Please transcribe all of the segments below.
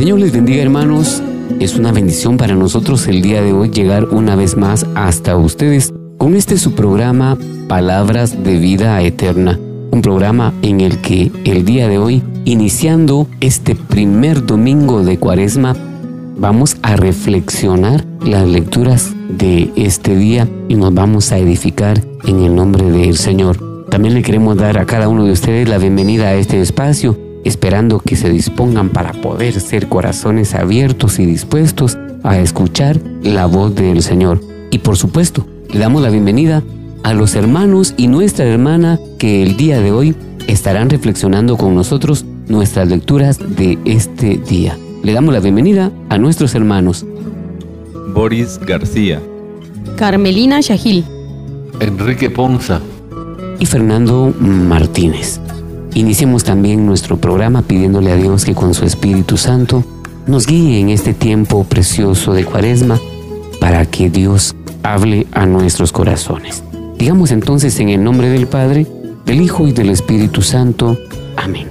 Señor les bendiga hermanos. Es una bendición para nosotros el día de hoy llegar una vez más hasta ustedes con este su programa Palabras de Vida Eterna. Un programa en el que el día de hoy, iniciando este primer domingo de Cuaresma, vamos a reflexionar las lecturas de este día y nos vamos a edificar en el nombre del Señor. También le queremos dar a cada uno de ustedes la bienvenida a este espacio esperando que se dispongan para poder ser corazones abiertos y dispuestos a escuchar la voz del Señor. Y por supuesto, le damos la bienvenida a los hermanos y nuestra hermana que el día de hoy estarán reflexionando con nosotros nuestras lecturas de este día. Le damos la bienvenida a nuestros hermanos. Boris García. Carmelina Shahil. Enrique Ponza. Y Fernando Martínez. Iniciemos también nuestro programa pidiéndole a Dios que con su Espíritu Santo nos guíe en este tiempo precioso de Cuaresma para que Dios hable a nuestros corazones. Digamos entonces en el nombre del Padre, del Hijo y del Espíritu Santo. Amén.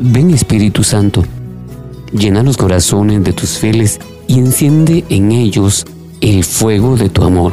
Ven Espíritu Santo, llena los corazones de tus fieles y enciende en ellos el fuego de tu amor.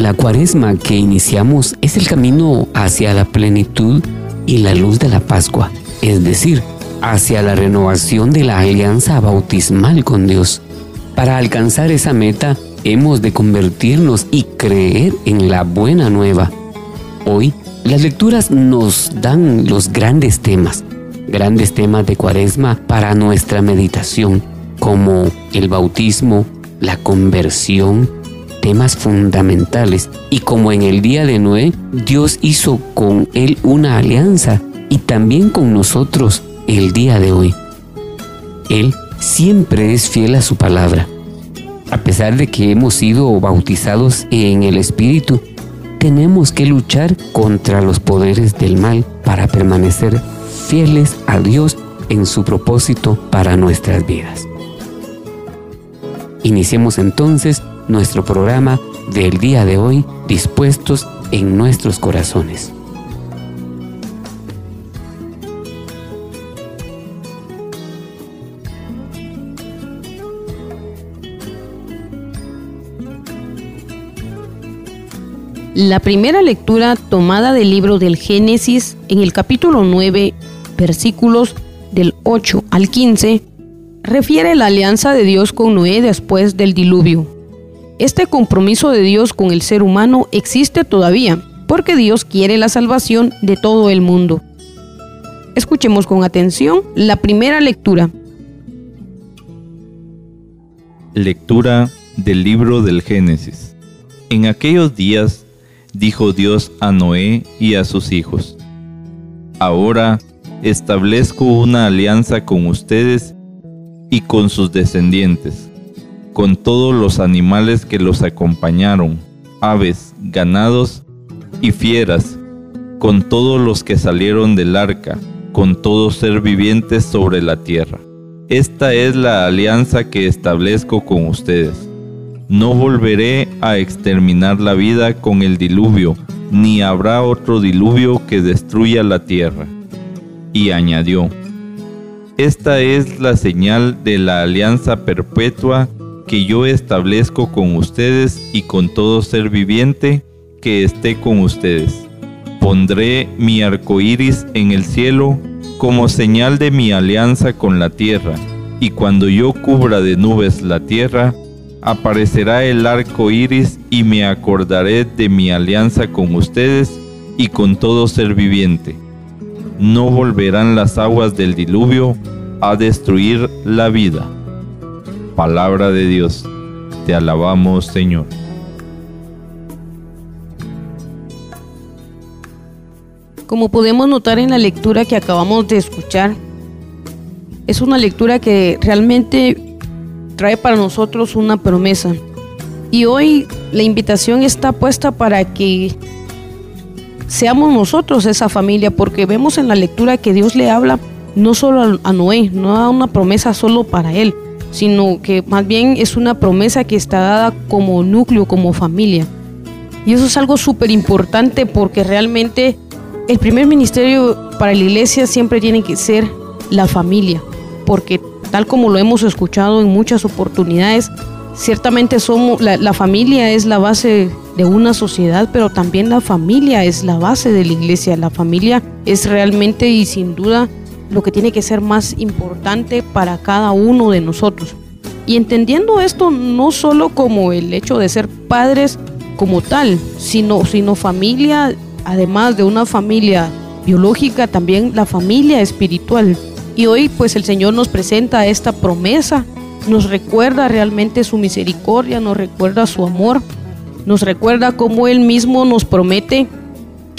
La cuaresma que iniciamos es el camino hacia la plenitud y la luz de la Pascua, es decir, hacia la renovación de la alianza bautismal con Dios. Para alcanzar esa meta hemos de convertirnos y creer en la buena nueva. Hoy las lecturas nos dan los grandes temas, grandes temas de cuaresma para nuestra meditación, como el bautismo, la conversión, temas fundamentales y como en el día de Noé, Dios hizo con él una alianza y también con nosotros el día de hoy. Él siempre es fiel a su palabra. A pesar de que hemos sido bautizados en el Espíritu, tenemos que luchar contra los poderes del mal para permanecer fieles a Dios en su propósito para nuestras vidas. Iniciemos entonces nuestro programa del día de hoy dispuestos en nuestros corazones. La primera lectura tomada del libro del Génesis en el capítulo 9, versículos del 8 al 15, refiere la alianza de Dios con Noé después del diluvio. Este compromiso de Dios con el ser humano existe todavía, porque Dios quiere la salvación de todo el mundo. Escuchemos con atención la primera lectura. Lectura del libro del Génesis. En aquellos días dijo Dios a Noé y a sus hijos, Ahora establezco una alianza con ustedes y con sus descendientes con todos los animales que los acompañaron, aves, ganados y fieras, con todos los que salieron del arca, con todo ser viviente sobre la tierra. esta es la alianza que establezco con ustedes. No volveré a exterminar la vida con el diluvio, ni habrá otro diluvio que destruya la tierra. Y añadió, Esta es la señal de la alianza perpetua que yo establezco con ustedes y con todo ser viviente que esté con ustedes. Pondré mi arco iris en el cielo como señal de mi alianza con la tierra, y cuando yo cubra de nubes la tierra, aparecerá el arco iris y me acordaré de mi alianza con ustedes y con todo ser viviente. No volverán las aguas del diluvio a destruir la vida. Palabra de Dios. Te alabamos, Señor. Como podemos notar en la lectura que acabamos de escuchar, es una lectura que realmente trae para nosotros una promesa. Y hoy la invitación está puesta para que seamos nosotros esa familia, porque vemos en la lectura que Dios le habla no solo a Noé, no da una promesa solo para él, sino que más bien es una promesa que está dada como núcleo, como familia. Y eso es algo súper importante porque realmente el primer ministerio para la iglesia siempre tiene que ser la familia, porque tal como lo hemos escuchado en muchas oportunidades, ciertamente somos la, familia es la base de una sociedad, pero también la familia es la base de la iglesia. La familia es realmente y sin duda lo que tiene que ser más importante para cada uno de nosotros. Y entendiendo esto no solo como el hecho de ser padres como tal, sino, sino familia además de una familia biológica, también la familia espiritual. Y hoy pues el Señor nos presenta esta promesa, nos recuerda realmente su misericordia, nos recuerda su amor, nos recuerda cómo Él mismo nos promete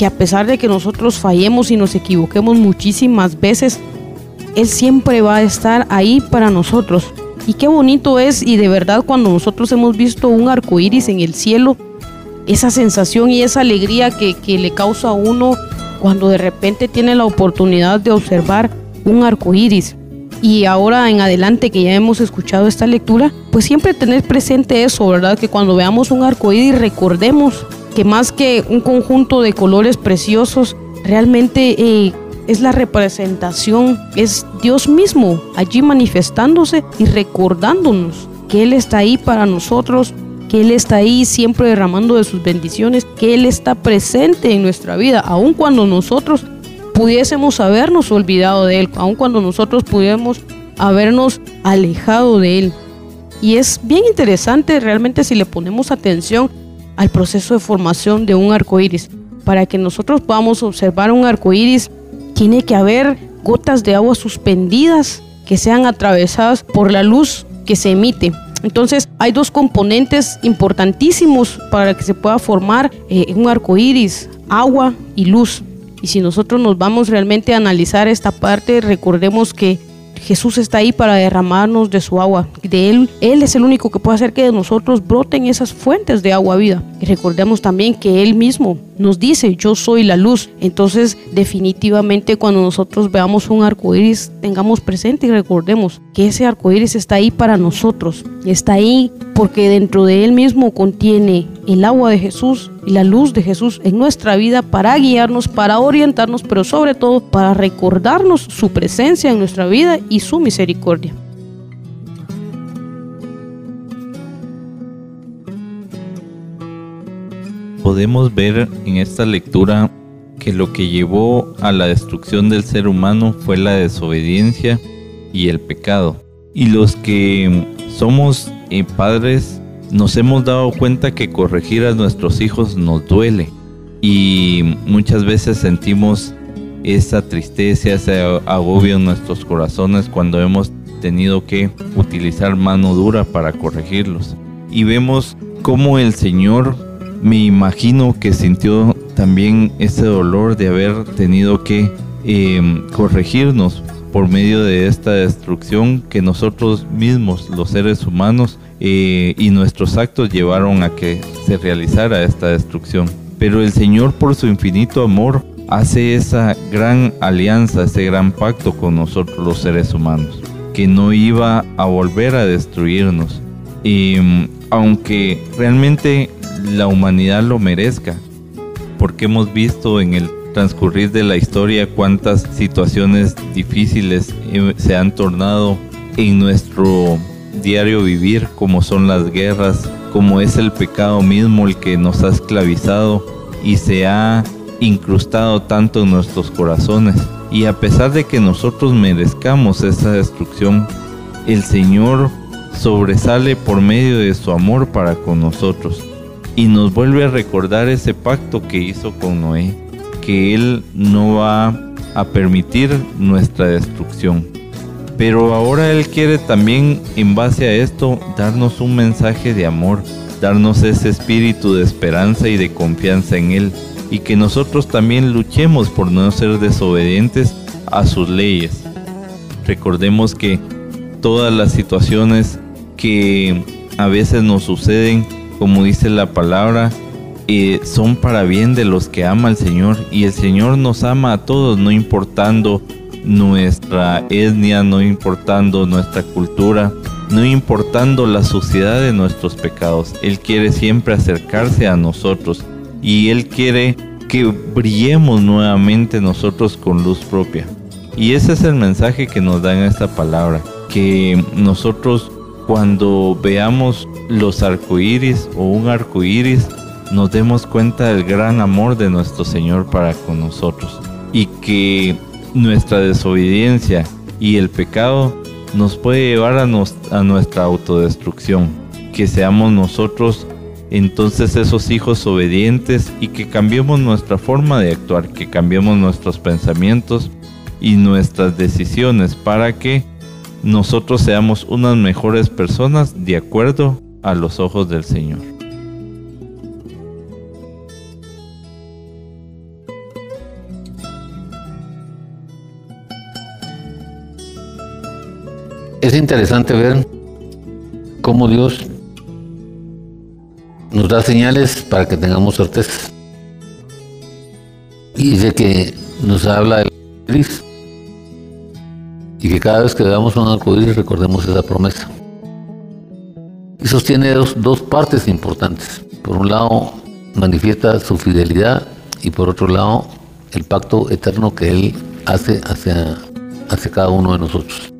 que a pesar de que nosotros fallemos y nos equivoquemos muchísimas veces, Él siempre va a estar ahí para nosotros. Y qué bonito es, y de verdad cuando nosotros hemos visto un arco iris en el cielo, esa sensación y esa alegría que, le causa a uno cuando de repente tiene la oportunidad de observar un arco iris. Y ahora en adelante que ya hemos escuchado esta lectura, pues siempre tener presente eso, ¿verdad? Que cuando veamos un arco iris recordemos que más que un conjunto de colores preciosos, realmente eh, es la representación, es Dios mismo allí manifestándose y recordándonos que Él está ahí para nosotros que Él está ahí siempre derramando de sus bendiciones, que Él está presente en nuestra vida, aun cuando nosotros pudiésemos habernos olvidado de Él, aun cuando nosotros pudiésemos habernos alejado de Él. Y es bien interesante realmente si le ponemos atención al proceso de formación de un arco iris. Para que nosotros podamos observar un arco iris, tiene que haber gotas de agua suspendidas que sean atravesadas por la luz que se emite. Entonces, hay dos componentes importantísimos para que se pueda formar eh, un arco iris: agua y luz. Y si nosotros nos vamos realmente a analizar esta parte, recordemos que Jesús está ahí para derramarnos de su agua. De Él, Él es el único que puede hacer que de nosotros broten esas fuentes de agua vida. Recordemos también que Él mismo nos dice, yo soy la luz. Entonces, definitivamente cuando nosotros veamos un arco iris, tengamos presente y recordemos que ese arco iris está ahí para nosotros. Está ahí porque dentro de Él mismo contiene el agua de Jesús y la luz de Jesús en nuestra vida para guiarnos, para orientarnos, pero sobre todo para recordarnos su presencia en nuestra vida y su misericordia. Podemos ver en esta lectura que lo que llevó a la destrucción del ser humano fue la desobediencia y el pecado. Y los que somos eh, padres nos hemos dado cuenta que corregir a nuestros hijos nos duele y muchas veces sentimos esa tristeza, ese agobio en nuestros corazones cuando hemos tenido que utilizar mano dura para corregirlos. Y vemos cómo el Señor, me imagino que sintió también ese dolor de haber tenido que em, corregirnos por medio de esta destrucción que nosotros mismos, los seres humanos, eh, y nuestros actos llevaron a que se realizara esta destrucción. Pero el Señor por su infinito amor hace esa gran alianza, ese gran pacto con nosotros los seres humanos. que no iba a volver a destruirnos. Y mm, aunque realmente la humanidad lo merezca, porque hemos visto en el transcurrir de la historia cuántas situaciones difíciles eh, se han tornado en nuestro diario vivir, como son las guerras, como es el pecado mismo el que nos ha esclavizado y se ha incrustado tanto en nuestros corazones. Y a pesar de que nosotros merezcamos esa destrucción, el Señor sobresale por medio de su amor para con nosotros y nos vuelve a recordar ese pacto que hizo con Noé, que Él no va a permitir nuestra destrucción. Pero ahora Él quiere también, en base a esto, darnos un mensaje de amor, darnos ese espíritu de esperanza y de confianza en Él, y que nosotros también luchemos por no ser desobedientes a sus leyes. Recordemos que todas las situaciones que a veces nos suceden como dice la palabra, eh, son para bien de los que ama al Señor. Y el Señor nos ama a todos, no importando nuestra etnia, no importando nuestra cultura, no importando la suciedad de nuestros pecados. Él quiere siempre acercarse a nosotros y Él quiere que brillemos nuevamente nosotros con luz propia. Y ese es el mensaje que nos da en esta palabra, que nosotros cuando veamos los arcoíris o un arcoíris, nos demos cuenta del gran amor de nuestro Señor para con nosotros y que nuestra desobediencia y el pecado nos puede llevar a, a nuestra autodestrucción. Que seamos nosotros entonces esos hijos obedientes y que cambiemos nuestra forma de actuar, que cambiemos nuestros pensamientos y nuestras decisiones para que nosotros seamos unas mejores personas de acuerdo a los ojos del Señor. Es interesante ver cómo Dios nos da señales para que tengamos certeza. Y dice que nos habla de Cristo que cada vez que veamos un arcoíris recordemos esa promesa. Y sostiene dos, partes importantes. Por un lado, manifiesta su fidelidad y por otro lado, el pacto eterno que Él hace hacia, hacia cada uno de nosotros.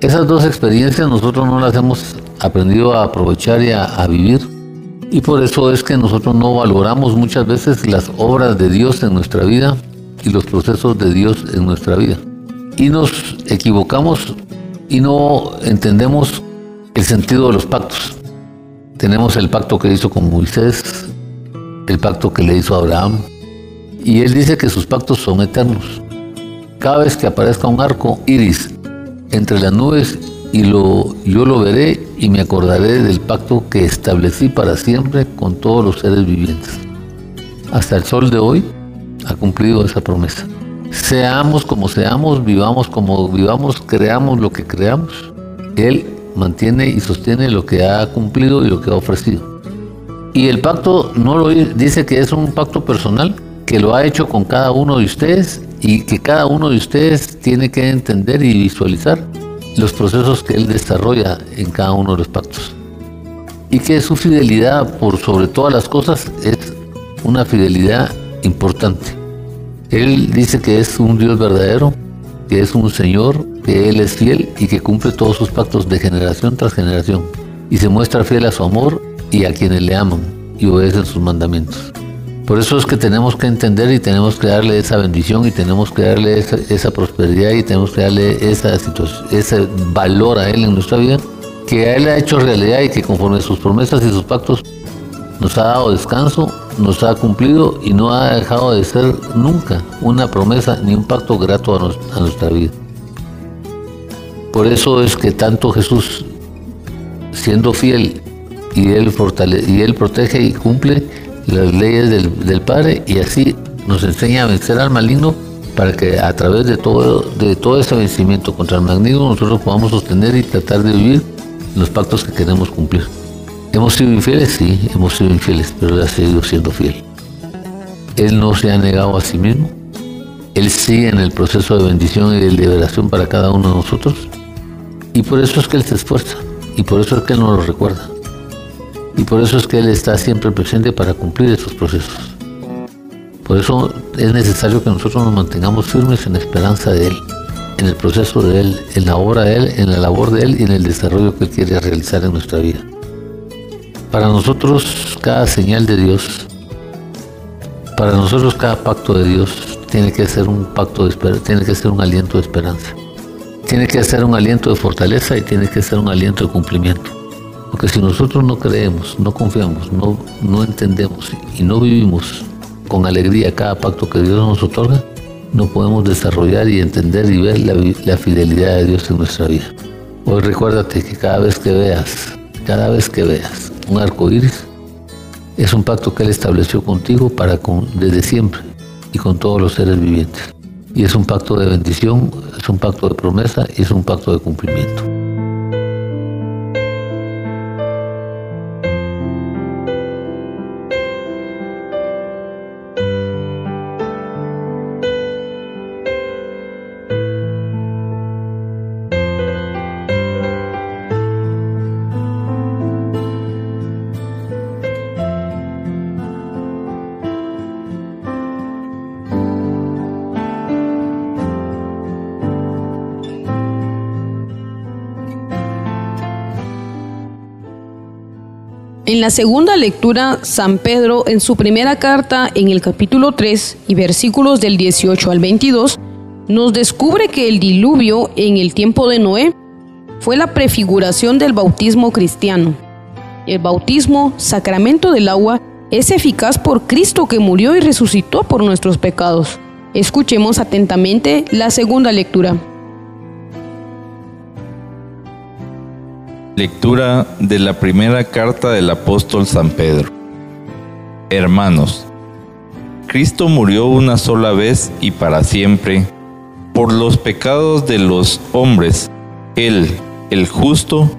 Esas dos experiencias nosotros no las hemos aprendido a aprovechar y a vivir y por eso es que nosotros no valoramos muchas veces las obras de Dios en nuestra vida y los procesos de Dios en nuestra vida y nos equivocamos y no entendemos el sentido de los pactos. Tenemos el pacto que hizo con Moisés, el pacto que le hizo Abraham, y él dice que sus pactos son eternos. Cada vez que aparezca un arco iris entre las nubes y lo, yo lo veré y me acordaré del pacto que establecí para siempre con todos los seres vivientes. Hasta el sol de hoy ha cumplido esa promesa seamos como seamos, vivamos como vivamos, creamos lo que creamos, Él mantiene y sostiene lo que ha cumplido y lo que ha ofrecido. Y el pacto no lo dice que es un pacto personal, que lo ha hecho con cada uno de ustedes y que cada uno de ustedes tiene que entender y visualizar los procesos que Él desarrolla en cada uno de los pactos. Y que su fidelidad por sobre todas las cosas es una fidelidad importante él dice que es un Dios verdadero, que es un Señor, que Él es fiel y que cumple todos sus pactos de generación tras generación. Y se muestra fiel a su amor y a quienes le aman y obedecen sus mandamientos. Por eso es que tenemos que entender y tenemos que darle esa bendición y tenemos que darle esa, prosperidad y tenemos que darle ese valor a Él en nuestra vida, que a Él ha hecho realidad y que conforme a sus promesas y sus pactos nos ha dado descanso, nos ha cumplido y no ha dejado de ser nunca una promesa ni un pacto grato a, nuestra vida. Por eso es que tanto Jesús, siendo fiel y él, y él protege y cumple las leyes del, Padre y así nos enseña a vencer al maligno para que a través de todo, de todo ese vencimiento contra el maligno nosotros podamos sostener y tratar de vivir los pactos que queremos cumplir. ¿Hemos sido infieles? Sí, hemos sido infieles, pero Él ha seguido siendo fiel. Él no se ha negado a sí mismo. Él sigue en el proceso de bendición y de liberación para cada uno de nosotros. Y por eso es que Él se esfuerza. Y por eso es que Él nos lo recuerda. Y por eso es que Él está siempre presente para cumplir esos procesos. Por eso es necesario que nosotros nos mantengamos firmes en la esperanza de Él, en el proceso de Él, en la obra de Él, en la labor de Él y en el desarrollo que Él quiere realizar en nuestra vida. Para nosotros cada señal de Dios, para nosotros cada pacto de Dios tiene que ser un pacto de esperanza, tiene que ser un aliento de esperanza. Tiene que ser un aliento de fortaleza y tiene que ser un aliento de cumplimiento. Porque si nosotros no creemos, no confiamos, no, no entendemos y no vivimos con alegría cada pacto que Dios nos otorga, no podemos desarrollar y entender y ver la, la fidelidad de Dios en nuestra vida. Hoy recuérdate que cada vez que veas, cada vez que veas un arco iris, es un pacto que Él estableció contigo para desde siempre y con todos los seres vivientes. Y es un pacto de bendición, es un pacto de promesa y es un pacto de cumplimiento. La segunda lectura, San Pedro, en su primera carta, en el capítulo 3 y versículos del 18 al 22, nos descubre que el diluvio en el tiempo de Noé fue la prefiguración del bautismo cristiano. El bautismo, sacramento del agua, es eficaz por Cristo que murió y resucitó por nuestros pecados. Escuchemos atentamente la segunda lectura. Lectura de la primera carta del apóstol San Pedro. Hermanos, Cristo murió una sola vez y para siempre por los pecados de los hombres, Él, el justo,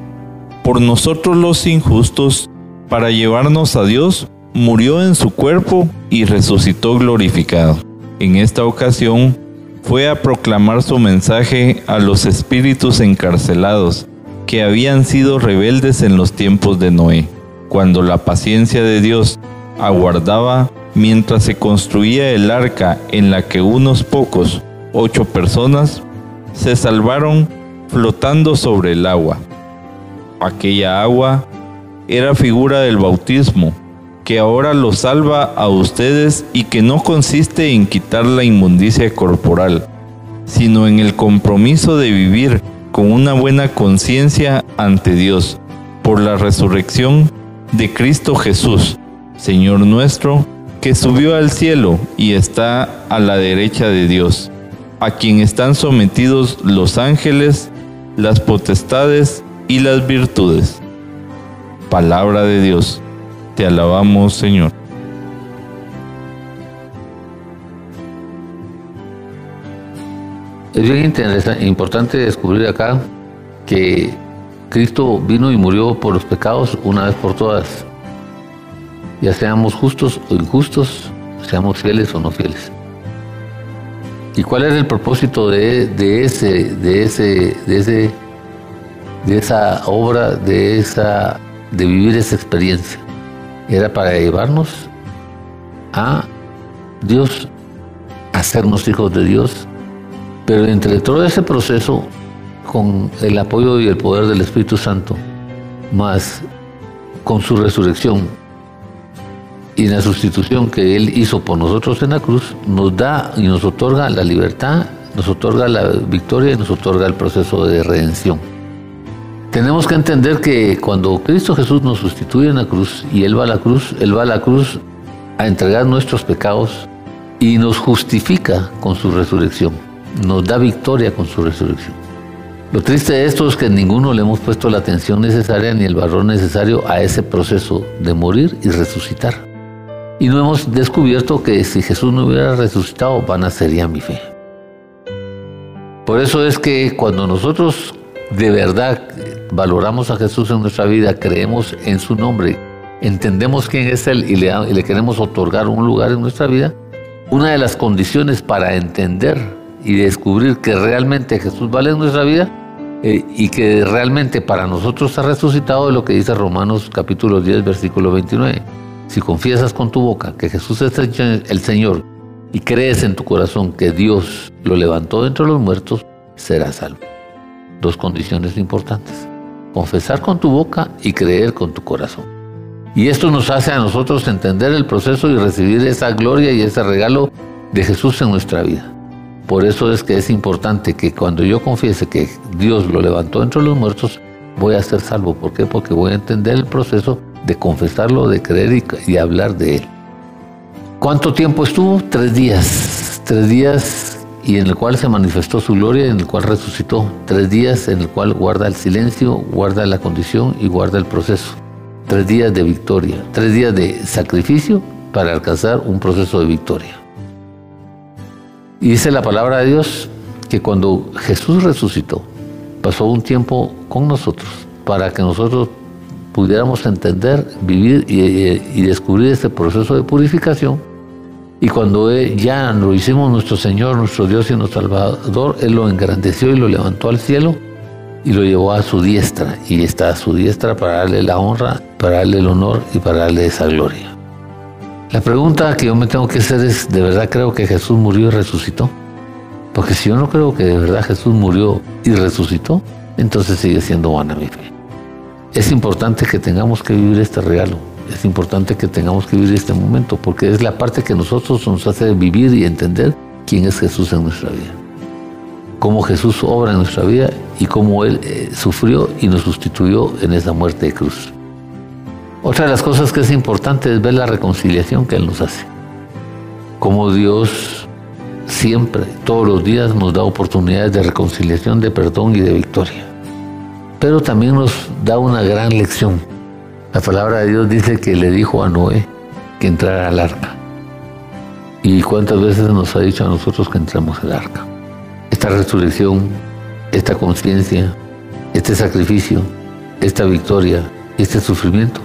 por nosotros los injustos, para llevarnos a Dios, murió en su cuerpo y resucitó glorificado. En esta ocasión fue a proclamar su mensaje a los espíritus encarcelados, que habían sido rebeldes en los tiempos de Noé, cuando la paciencia de Dios aguardaba mientras se construía el arca en la que unos pocos, ocho personas, se salvaron flotando sobre el agua. Aquella agua era figura del bautismo, que ahora los salva a ustedes y que no consiste en quitar la inmundicia corporal, sino en el compromiso de vivir con una buena conciencia ante Dios por la resurrección de Cristo Jesús, Señor nuestro, que subió al cielo y está a la derecha de Dios, a quien están sometidos los ángeles, las potestades y las virtudes. Palabra de Dios, te alabamos Señor. Es bien interesante, importante descubrir acá que Cristo vino y murió por los pecados una vez por todas. Ya seamos justos o injustos, seamos fieles o no fieles. ¿Y cuál era el propósito de, de ese, de ese, de ese, de esa obra, de esa, de vivir esa experiencia? Era para llevarnos a Dios, a sernos hijos de Dios, pero entre todo ese proceso, con el apoyo y el poder del Espíritu Santo, más con su resurrección y la sustitución que Él hizo por nosotros en la cruz, nos da y nos otorga la libertad, nos otorga la victoria y nos otorga el proceso de redención. Tenemos que entender que cuando Cristo Jesús nos sustituye en la cruz y Él va a la cruz, Él va a la cruz a entregar nuestros pecados y nos justifica con su resurrección nos da victoria con su resurrección. Lo triste de esto es que ninguno le hemos puesto la atención necesaria ni el valor necesario a ese proceso de morir y resucitar. Y no hemos descubierto que si Jesús no hubiera resucitado, vana sería mi fe. Por eso es que cuando nosotros de verdad valoramos a Jesús en nuestra vida, creemos en su nombre, entendemos quién es Él y le, y le queremos otorgar un lugar en nuestra vida, una de las condiciones para entender y descubrir que realmente Jesús vale en nuestra vida eh, y que realmente para nosotros ha resucitado lo que dice Romanos capítulo 10, versículo 29. Si confiesas con tu boca que Jesús es el Señor y crees en tu corazón que Dios lo levantó de entre los muertos, serás salvo. Dos condiciones importantes. Confesar con tu boca y creer con tu corazón. Y esto nos hace a nosotros entender el proceso y recibir esa gloria y ese regalo de Jesús en nuestra vida. Por eso es que es importante que cuando yo confiese que Dios lo levantó entre los muertos, voy a ser salvo. ¿Por qué? Porque voy a entender el proceso de confesarlo, de creer y, hablar de él. ¿Cuánto tiempo estuvo? Tres días. Tres días y en el cual se manifestó su gloria, en el cual resucitó. Tres días en el cual guarda el silencio, guarda la condición y guarda el proceso. Tres días de victoria. Tres días de sacrificio para alcanzar un proceso de victoria. Y dice la palabra de Dios que cuando Jesús resucitó, pasó un tiempo con nosotros para que nosotros pudiéramos entender, vivir y, descubrir este proceso de purificación. Y cuando ya lo hicimos nuestro Señor, nuestro Dios y nuestro Salvador, Él lo engrandeció y lo levantó al cielo y lo llevó a su diestra. Y está a su diestra para darle la honra, para darle el honor y para darle esa gloria. La pregunta que yo me tengo que hacer es, ¿de verdad creo que Jesús murió y resucitó? Porque si yo no creo que de verdad Jesús murió y resucitó, entonces sigue siendo vana mi fe. Es importante que tengamos que vivir este regalo, es importante que tengamos que vivir este momento, porque es la parte que nosotros nos hace vivir y entender quién es Jesús en nuestra vida. Cómo Jesús obra en nuestra vida y cómo Él eh, sufrió y nos sustituyó en esa muerte de cruz. Otra de las cosas que es importante es ver la reconciliación que Él nos hace. Como Dios siempre, todos los días nos da oportunidades de reconciliación, de perdón y de victoria. Pero también nos da una gran lección. La palabra de Dios dice que le dijo a Noé que entrara al arca. ¿Y cuántas veces nos ha dicho a nosotros que entramos al arca? Esta resurrección, esta conciencia, este sacrificio, esta victoria, este sufrimiento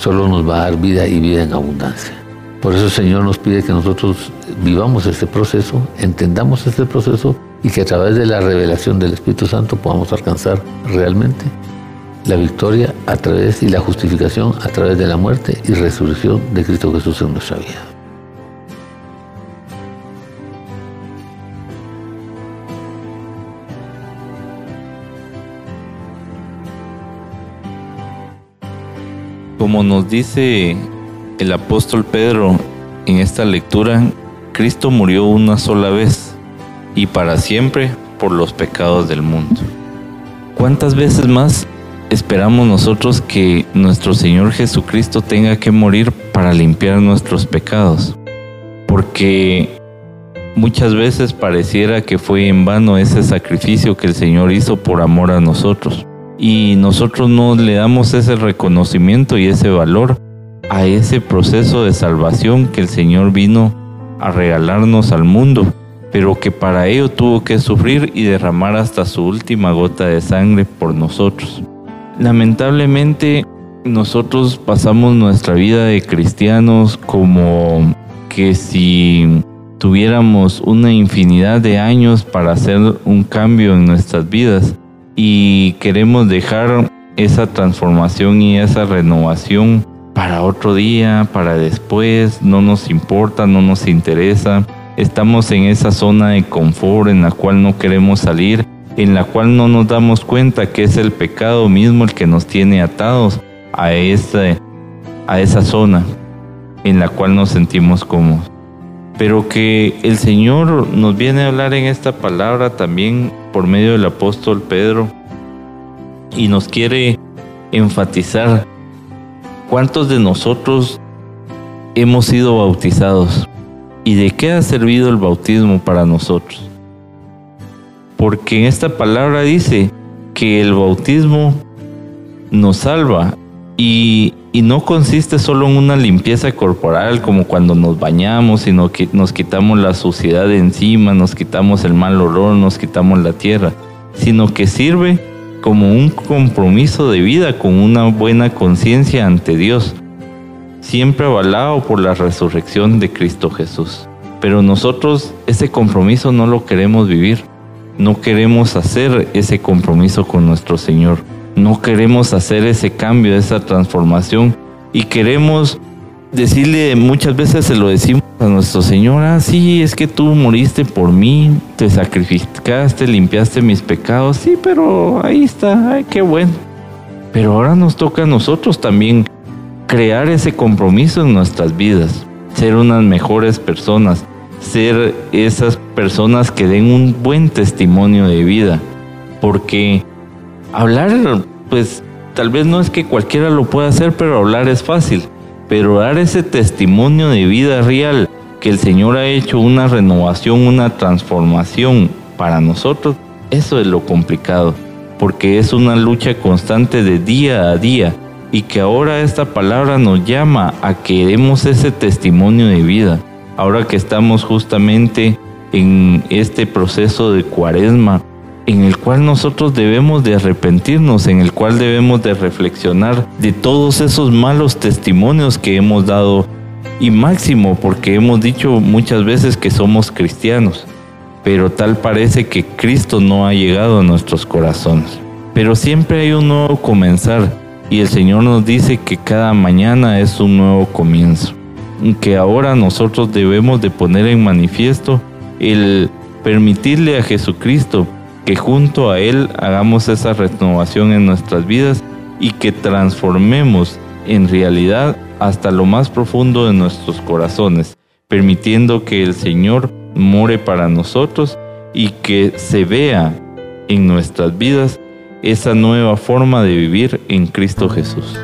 solo nos va a dar vida y vida en abundancia. Por eso el Señor nos pide que nosotros vivamos este proceso, entendamos este proceso y que a través de la revelación del Espíritu Santo podamos alcanzar realmente la victoria a través y la justificación a través de la muerte y resurrección de Cristo Jesús en nuestra vida. Como nos dice el apóstol Pedro en esta lectura, Cristo murió una sola vez y para siempre por los pecados del mundo. ¿Cuántas veces más esperamos nosotros que nuestro Señor Jesucristo tenga que morir para limpiar nuestros pecados? Porque muchas veces pareciera que fue en vano ese sacrificio que el Señor hizo por amor a nosotros y nosotros no le damos ese reconocimiento y ese valor a ese proceso de salvación que el Señor vino a regalarnos al mundo, pero que para ello tuvo que sufrir y derramar hasta su última gota de sangre por nosotros. Lamentablemente, nosotros pasamos nuestra vida de cristianos como que si tuviéramos una infinidad de años para hacer un cambio en nuestras vidas y queremos dejar esa transformación y esa renovación para otro día, para después, no nos importa, no nos interesa. Estamos en esa zona de confort en la cual no queremos salir, en la cual no nos damos cuenta que es el pecado mismo el que nos tiene atados a, esa, a esa zona en la cual nos sentimos cómodos. Pero que el Señor nos viene a hablar en esta palabra también por medio del apóstol Pedro y nos quiere enfatizar cuántos de nosotros hemos sido bautizados y de qué ha servido el bautismo para nosotros. Porque en esta palabra dice que el bautismo nos salva y, no consiste solo en una limpieza corporal como cuando nos bañamos, sino que nos quitamos la suciedad de encima, nos quitamos el mal olor, nos quitamos la tierra, sino que sirve como un compromiso de vida con una buena conciencia ante Dios, siempre avalado por la resurrección de Cristo Jesús. Pero nosotros ese compromiso no lo queremos vivir. no queremos hacer ese compromiso con nuestro Señor. No queremos hacer ese cambio, esa transformación. Y queremos decirle, muchas veces se lo decimos a nuestro Señor, ah, sí, es que tú moriste por mí, te sacrificaste, limpiaste mis pecados, sí, pero ahí está, ay, qué bueno. Pero ahora nos toca a nosotros también crear ese compromiso en nuestras vidas, ser unas mejores personas, ser esas personas que den un buen testimonio de vida, porque hablar, pues tal vez no es que cualquiera lo pueda hacer, pero hablar es fácil pero dar ese testimonio de vida real que el Señor ha hecho una renovación, una transformación para nosotros, eso es lo complicado, porque es una lucha constante de día a día y que ahora esta palabra nos llama a que demos ese testimonio de vida. Ahora que estamos justamente en este proceso de cuaresma, en el cual nosotros debemos de arrepentirnos, en el cual debemos de reflexionar de todos esos malos testimonios que hemos dado y máximo porque hemos dicho muchas veces que somos cristianos, pero tal parece que Cristo no ha llegado a nuestros corazones. Pero siempre hay un nuevo comenzar y el Señor nos dice que cada mañana es un nuevo comienzo, que ahora nosotros debemos de poner en manifiesto el permitirle a Jesucristo que junto a Él hagamos esa renovación en nuestras vidas y que transformemos en realidad hasta lo más profundo de nuestros corazones, permitiendo que el Señor more para nosotros y que se vea en nuestras vidas esa nueva forma de vivir en Cristo Jesús.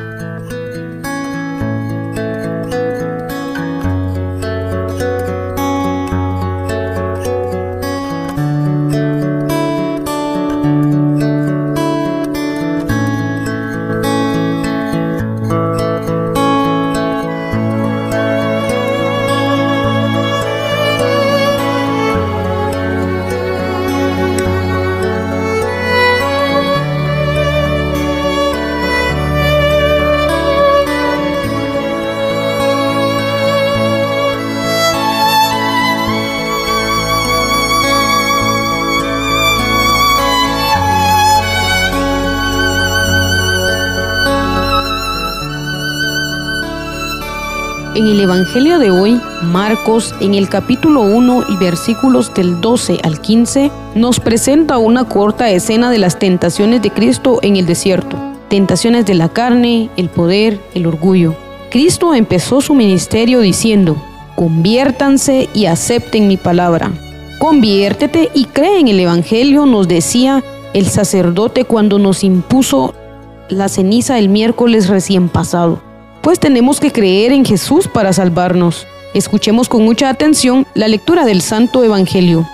Evangelio de hoy, Marcos, en el capítulo 1 y versículos del 12 al 15, nos presenta una corta escena de las tentaciones de Cristo en el desierto. Tentaciones de la carne, el poder, el orgullo. Cristo empezó su ministerio diciendo, conviértanse y acepten mi palabra. Conviértete y cree en el Evangelio, nos decía el sacerdote cuando nos impuso la ceniza el miércoles recién pasado pues tenemos que creer en Jesús para salvarnos. Escuchemos con mucha atención la lectura del Santo Evangelio.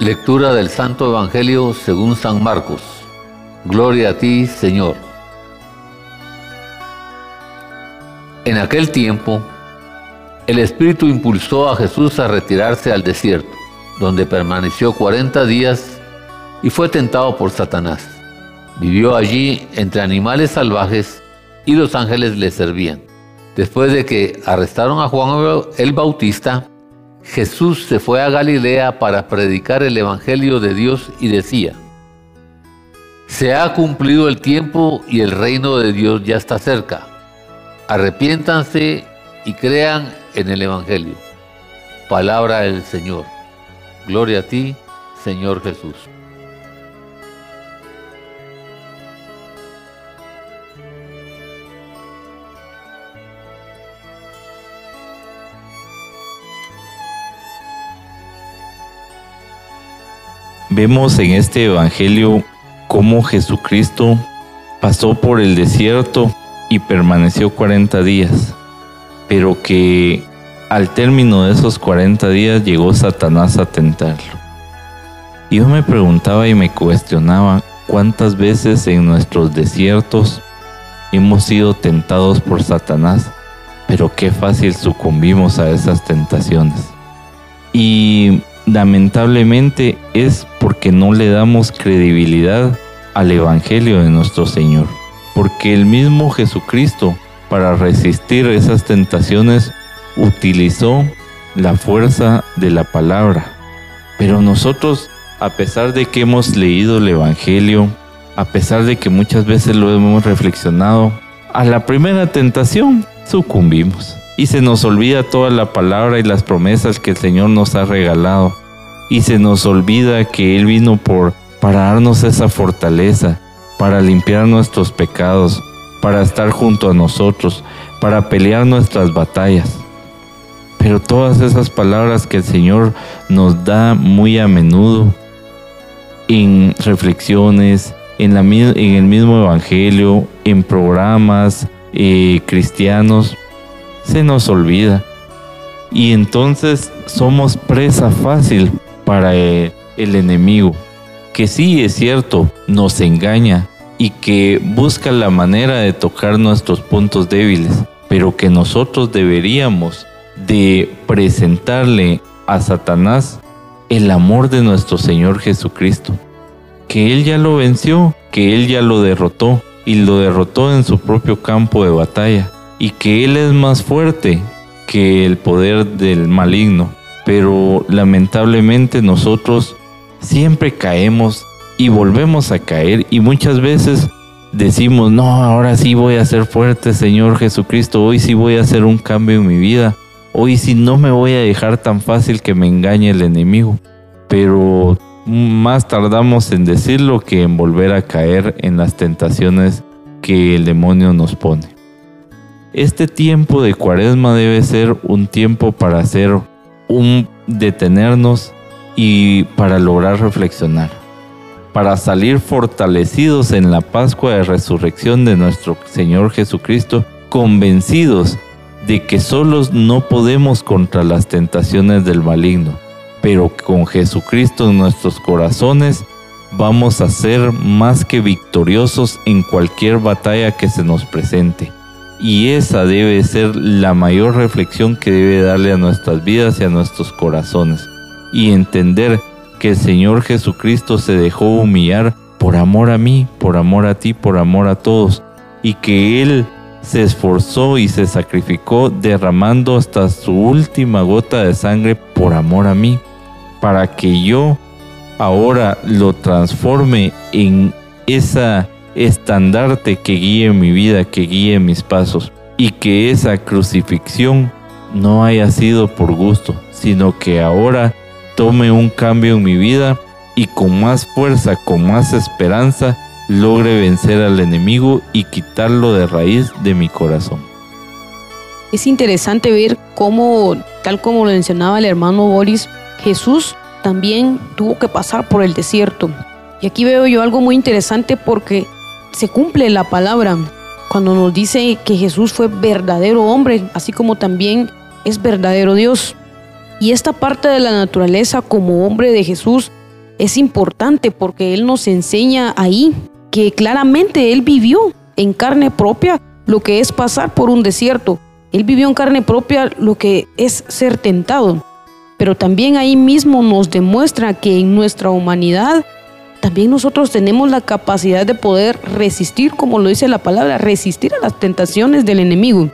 Lectura del Santo Evangelio según San Marcos. Gloria a ti, Señor. En aquel tiempo, el Espíritu impulsó a Jesús a retirarse al desierto, donde permaneció cuarenta días y fue tentado por Satanás. Vivió allí entre animales salvajes y los ángeles le servían. Después de que arrestaron a Juan el Bautista, Jesús se fue a Galilea para predicar el Evangelio de Dios y decía, Se ha cumplido el tiempo y el reino de Dios ya está cerca. Arrepiéntanse y crean en el Evangelio. Palabra del Señor. Gloria a ti, Señor Jesús. Vemos en este Evangelio cómo Jesucristo pasó por el desierto y permaneció 40 días, pero que al término de esos 40 días llegó Satanás a tentarlo. Yo me preguntaba y me cuestionaba cuántas veces en nuestros desiertos hemos sido tentados por Satanás, pero qué fácil sucumbimos a esas tentaciones. Y lamentablemente es no le damos credibilidad al Evangelio de nuestro Señor. Porque el mismo Jesucristo, para resistir esas tentaciones, utilizó la fuerza de la palabra. Pero nosotros, a pesar de que hemos leído el Evangelio, a pesar de que muchas veces lo hemos reflexionado, a la primera tentación sucumbimos y se nos olvida toda la palabra y las promesas que el Señor nos ha regalado y se nos olvida que Él vino por para darnos esa fortaleza, para limpiar nuestros pecados, para estar junto a nosotros, para pelear nuestras batallas. Pero todas esas palabras que el Señor nos da muy a menudo en reflexiones, en, la, en el mismo Evangelio, en programas eh, cristianos, se nos olvida. Y entonces somos presa fácil para el, el enemigo, que sí es cierto, nos engaña y que busca la manera de tocar nuestros puntos débiles, pero que nosotros deberíamos de presentarle a Satanás el amor de nuestro Señor Jesucristo, que Él ya lo venció, que Él ya lo derrotó y lo derrotó en su propio campo de batalla, y que Él es más fuerte que el poder del maligno. Pero lamentablemente nosotros siempre caemos y volvemos a caer y muchas veces decimos, no, ahora sí voy a ser fuerte, Señor Jesucristo, hoy sí voy a hacer un cambio en mi vida, hoy sí no me voy a dejar tan fácil que me engañe el enemigo. Pero más tardamos en decirlo que en volver a caer en las tentaciones que el demonio nos pone. Este tiempo de cuaresma debe ser un tiempo para hacer un detenernos y para lograr reflexionar, para salir fortalecidos en la Pascua de Resurrección de nuestro Señor Jesucristo, convencidos de que solos no podemos contra las tentaciones del maligno, pero con Jesucristo en nuestros corazones vamos a ser más que victoriosos en cualquier batalla que se nos presente. Y esa debe ser la mayor reflexión que debe darle a nuestras vidas y a nuestros corazones. Y entender que el Señor Jesucristo se dejó humillar por amor a mí, por amor a ti, por amor a todos. Y que Él se esforzó y se sacrificó derramando hasta su última gota de sangre por amor a mí para que yo ahora lo transforme en esa estandarte que guíe mi vida, que guíe mis pasos y que esa crucifixión no haya sido por gusto, sino que ahora tome un cambio en mi vida y con más fuerza, con más esperanza, logre vencer al enemigo y quitarlo de raíz de mi corazón. Es interesante ver cómo, tal como lo mencionaba el hermano Boris, Jesús también tuvo que pasar por el desierto. Y aquí veo yo algo muy interesante porque se cumple la palabra cuando nos dice que Jesús fue verdadero hombre, así como también es verdadero Dios. Y esta parte de la naturaleza como hombre de Jesús es importante porque Él nos enseña ahí que claramente Él vivió en carne propia lo que es pasar por un desierto. Él vivió en carne propia lo que es ser tentado pero también ahí mismo nos demuestra que en nuestra humanidad también nosotros tenemos la capacidad de poder resistir, como lo dice la palabra, resistir a las tentaciones del enemigo.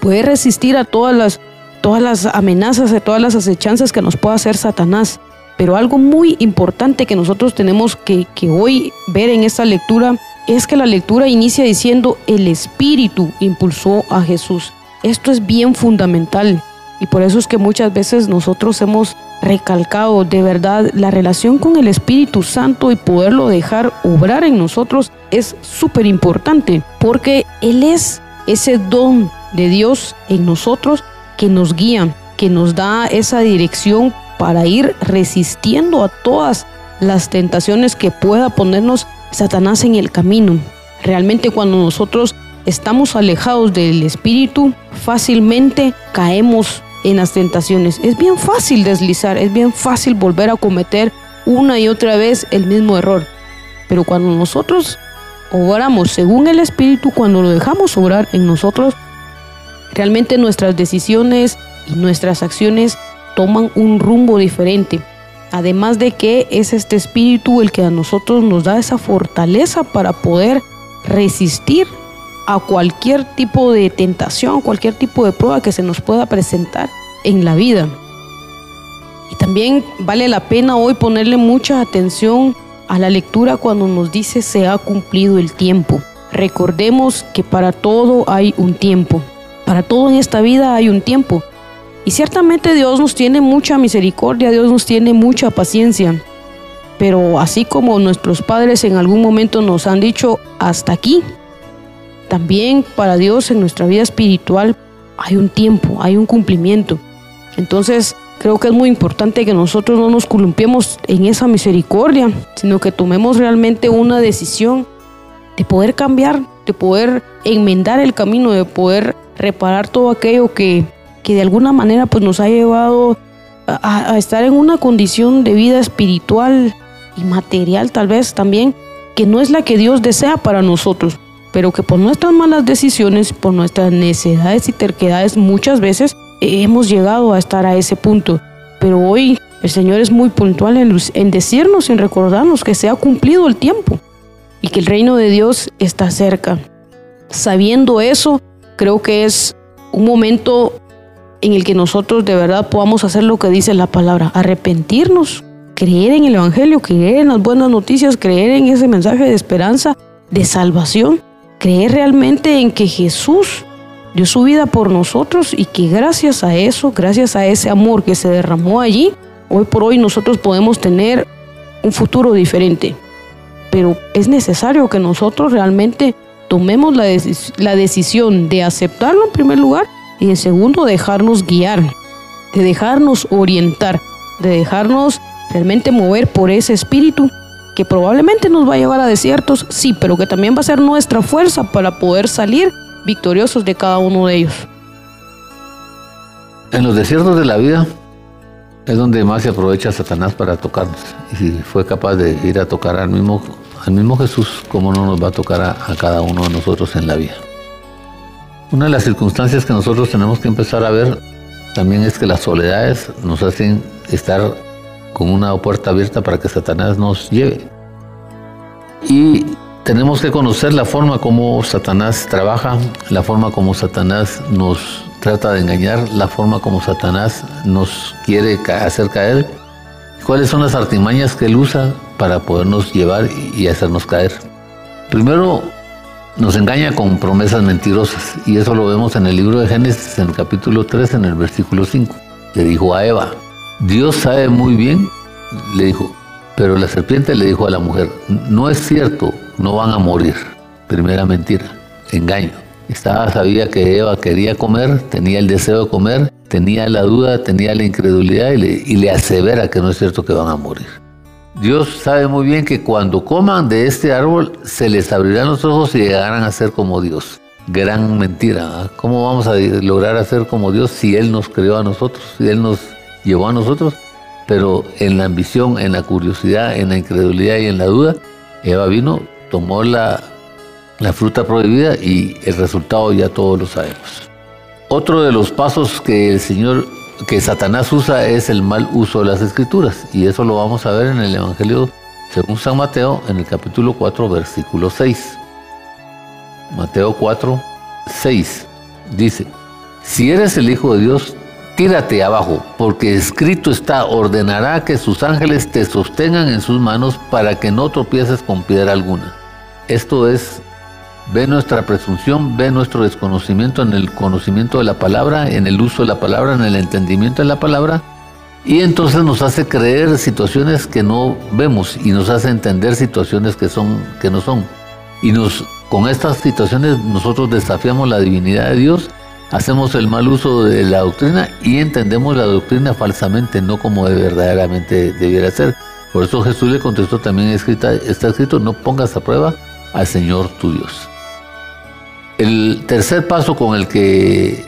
Puede resistir a todas las, todas las amenazas, a todas las acechanzas que nos pueda hacer Satanás. Pero algo muy importante que nosotros tenemos que, que hoy ver en esta lectura es que la lectura inicia diciendo el Espíritu impulsó a Jesús. Esto es bien fundamental. Y por eso es que muchas veces nosotros hemos recalcado de verdad la relación con el Espíritu Santo y poderlo dejar obrar en nosotros es súper importante porque Él es ese don de Dios en nosotros que nos guía, que nos da esa dirección para ir resistiendo a todas las tentaciones que pueda ponernos Satanás en el camino. Realmente cuando nosotros estamos alejados del Espíritu, fácilmente caemos en las tentaciones. Es bien fácil deslizar, es bien fácil volver a cometer una y otra vez el mismo error. Pero cuando nosotros obramos según el Espíritu, cuando lo dejamos obrar en nosotros, realmente nuestras decisiones y nuestras acciones toman un rumbo diferente. Además de que es este Espíritu el que a nosotros nos da esa fortaleza para poder resistir a cualquier tipo de tentación, cualquier tipo de prueba que se nos pueda presentar en la vida. Y también vale la pena hoy ponerle mucha atención a la lectura cuando nos dice se ha cumplido el tiempo. Recordemos que para todo hay un tiempo. Para todo en esta vida hay un tiempo. Y ciertamente Dios nos tiene mucha misericordia, Dios nos tiene mucha paciencia. Pero así como nuestros padres en algún momento nos han dicho hasta aquí, también para Dios en nuestra vida espiritual hay un tiempo, hay un cumplimiento. Entonces, creo que es muy importante que nosotros no nos columpiemos en esa misericordia, sino que tomemos realmente una decisión de poder cambiar, de poder enmendar el camino, de poder reparar todo aquello que, que de alguna manera pues nos ha llevado a, a estar en una condición de vida espiritual y material tal vez también, que no es la que Dios desea para nosotros, pero que por nuestras malas decisiones, por nuestras necesidades y terquedades muchas veces hemos llegado a estar a ese punto. Pero hoy el Señor es muy puntual en, en decirnos, en recordarnos que se ha cumplido el tiempo y que el reino de Dios está cerca. Sabiendo eso, creo que es un momento en el que nosotros de verdad podamos hacer lo que dice la palabra, arrepentirnos, creer en el Evangelio, creer en las buenas noticias, creer en ese mensaje de esperanza, de salvación, creer realmente en que Jesús dio su vida por nosotros y que gracias a eso, gracias a ese amor que se derramó allí, hoy por hoy nosotros podemos tener un futuro diferente. Pero es necesario que nosotros realmente tomemos la, la decisión de aceptarlo en primer lugar y en segundo dejarnos guiar, de dejarnos orientar, de dejarnos realmente mover por ese espíritu que probablemente nos va a llevar a desiertos, sí, pero que también va a ser nuestra fuerza para poder salir victoriosos de cada uno de ellos. En los desiertos de la vida es donde más se aprovecha Satanás para tocarnos. Y si fue capaz de ir a tocar al mismo, al mismo Jesús, ¿cómo no nos va a tocar a, a cada uno de nosotros en la vida? Una de las circunstancias que nosotros tenemos que empezar a ver también es que las soledades nos hacen estar con una puerta abierta para que Satanás nos lleve. Y tenemos que conocer la forma como Satanás trabaja, la forma como Satanás nos trata de engañar, la forma como Satanás nos quiere hacer caer, cuáles son las artimañas que él usa para podernos llevar y hacernos caer. Primero, nos engaña con promesas mentirosas y eso lo vemos en el libro de Génesis en el capítulo 3 en el versículo 5. Le dijo a Eva, Dios sabe muy bien, le dijo, pero la serpiente le dijo a la mujer, no es cierto, no van a morir. Primera mentira, engaño. Estaba, sabía que Eva quería comer, tenía el deseo de comer, tenía la duda, tenía la incredulidad y le, y le asevera que no es cierto que van a morir. Dios sabe muy bien que cuando coman de este árbol se les abrirán los ojos y llegarán a ser como Dios. Gran mentira. ¿eh? ¿Cómo vamos a lograr hacer como Dios si Él nos creó a nosotros, si Él nos llevó a nosotros? Pero en la ambición, en la curiosidad, en la incredulidad y en la duda, Eva vino, tomó la, fruta prohibida y el resultado ya todos lo sabemos. Otro de los pasos que el Señor, que Satanás usa es el mal uso de las escrituras y eso lo vamos a ver en el Evangelio según San Mateo en el capítulo 4 versículo 6. Mateo 4, 6 dice, si eres el Hijo de Dios, tírate abajo, porque escrito está, ordenará que sus ángeles te sostengan en sus manos para que no tropieces con piedra alguna. Esto es, ve nuestra presunción, ve nuestro desconocimiento en el conocimiento de la palabra, en el uso de la palabra, en el entendimiento de la palabra, y entonces nos hace creer situaciones que no vemos y nos hace entender situaciones que, son, que no son. Y nos, con estas situaciones nosotros desafiamos la divinidad de Dios hacemos el mal uso de la doctrina y entendemos la doctrina falsamente, no como verdaderamente debiera ser. Por eso Jesús le contestó también está escrito, no pongas a prueba al Señor tu Dios. El tercer paso con el que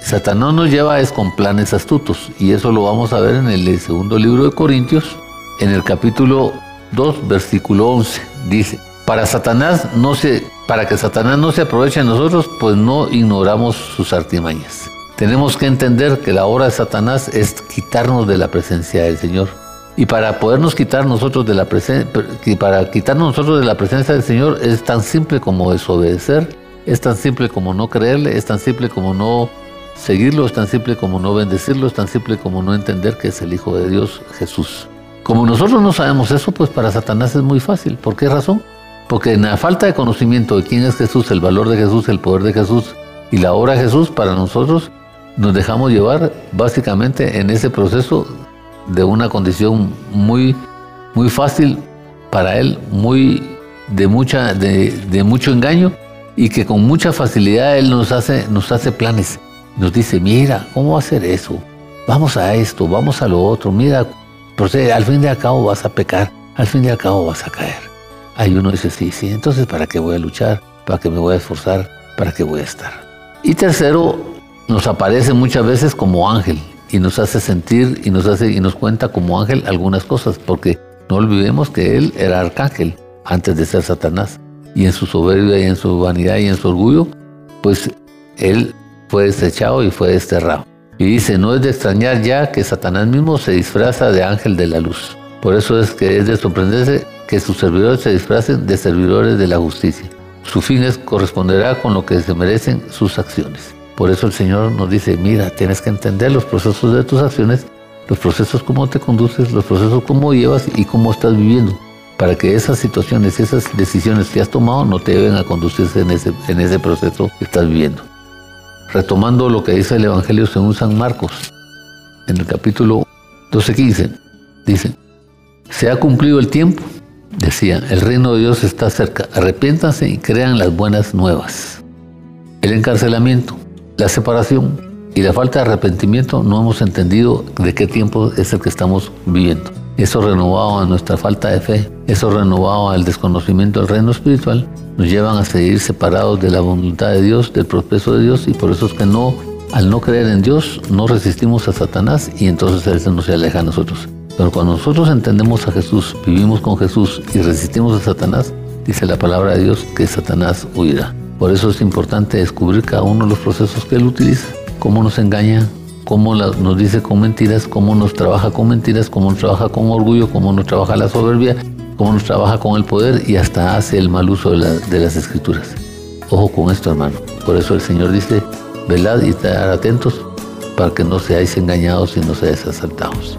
Satanás nos lleva es con planes astutos y eso lo vamos a ver en el segundo libro de Corintios, en el capítulo 2, versículo 11. Dice, para Satanás no se para que Satanás no se aproveche de nosotros, pues no ignoramos sus artimañas. Tenemos que entender que la obra de Satanás es quitarnos de la presencia del Señor. Y para podernos quitar nosotros de la presencia, para quitarnos nosotros de la presencia del Señor es tan simple como desobedecer, es tan simple como no creerle, es tan simple como no seguirlo es tan simple como no bendecirlo, es tan simple como no entender que es el Hijo de Dios, Jesús. Como nosotros no sabemos eso, pues para Satanás es muy fácil. ¿Por qué razón? Porque en la falta de conocimiento de quién es Jesús, el valor de Jesús, el poder de Jesús y la obra de Jesús, para nosotros nos dejamos llevar básicamente en ese proceso de una condición muy, muy fácil para él, muy de, mucha, de, de mucho engaño y que con mucha facilidad él nos hace, nos hace planes. Nos dice, mira, ¿cómo hacer eso? Vamos a esto, vamos a lo otro, mira, procede, al fin y al cabo vas a pecar, al fin y al cabo vas a caer. Ahí uno dice, sí, sí, entonces ¿para qué voy a luchar? ¿Para qué me voy a esforzar? ¿Para qué voy a estar? Y tercero, nos aparece muchas veces como ángel y nos hace sentir y nos hace y nos cuenta como ángel algunas cosas, porque no olvidemos que él era arcángel antes de ser Satanás y en su soberbia y en su vanidad y en su orgullo, pues él fue desechado y fue desterrado. Y dice, no es de extrañar ya que Satanás mismo se disfraza de ángel de la luz. Por eso es que es de sorprenderse que sus servidores se disfracen de servidores de la justicia. Su fin es corresponderá con lo que se merecen sus acciones. Por eso el Señor nos dice, mira, tienes que entender los procesos de tus acciones, los procesos cómo te conduces, los procesos cómo llevas y cómo estás viviendo para que esas situaciones, esas decisiones que has tomado no te lleven a conducirse en ese, en ese proceso que estás viviendo. Retomando lo que dice el Evangelio según San Marcos, en el capítulo 12-15, dice, se ha cumplido el tiempo, decía, el reino de Dios está cerca, arrepiéntanse y crean las buenas nuevas. El encarcelamiento, la separación y la falta de arrepentimiento no hemos entendido de qué tiempo es el que estamos viviendo. Eso renovado a nuestra falta de fe, eso renovado al desconocimiento del reino espiritual, nos llevan a seguir separados de la voluntad de Dios, del proceso de Dios, y por eso es que no, al no creer en Dios, no resistimos a Satanás y entonces Él se nos aleja a nosotros. Pero cuando nosotros entendemos a Jesús, vivimos con Jesús y resistimos a Satanás, dice la palabra de Dios que Satanás huirá. Por eso es importante descubrir cada uno de los procesos que Él utiliza, cómo nos engaña, cómo nos dice con mentiras, cómo nos trabaja con mentiras, cómo nos trabaja con orgullo, cómo nos trabaja la soberbia, cómo nos trabaja con el poder y hasta hace el mal uso de, las escrituras. Ojo con esto, hermano. Por eso el Señor dice, velad y estar atentos para que no seáis engañados y no seáis asaltados.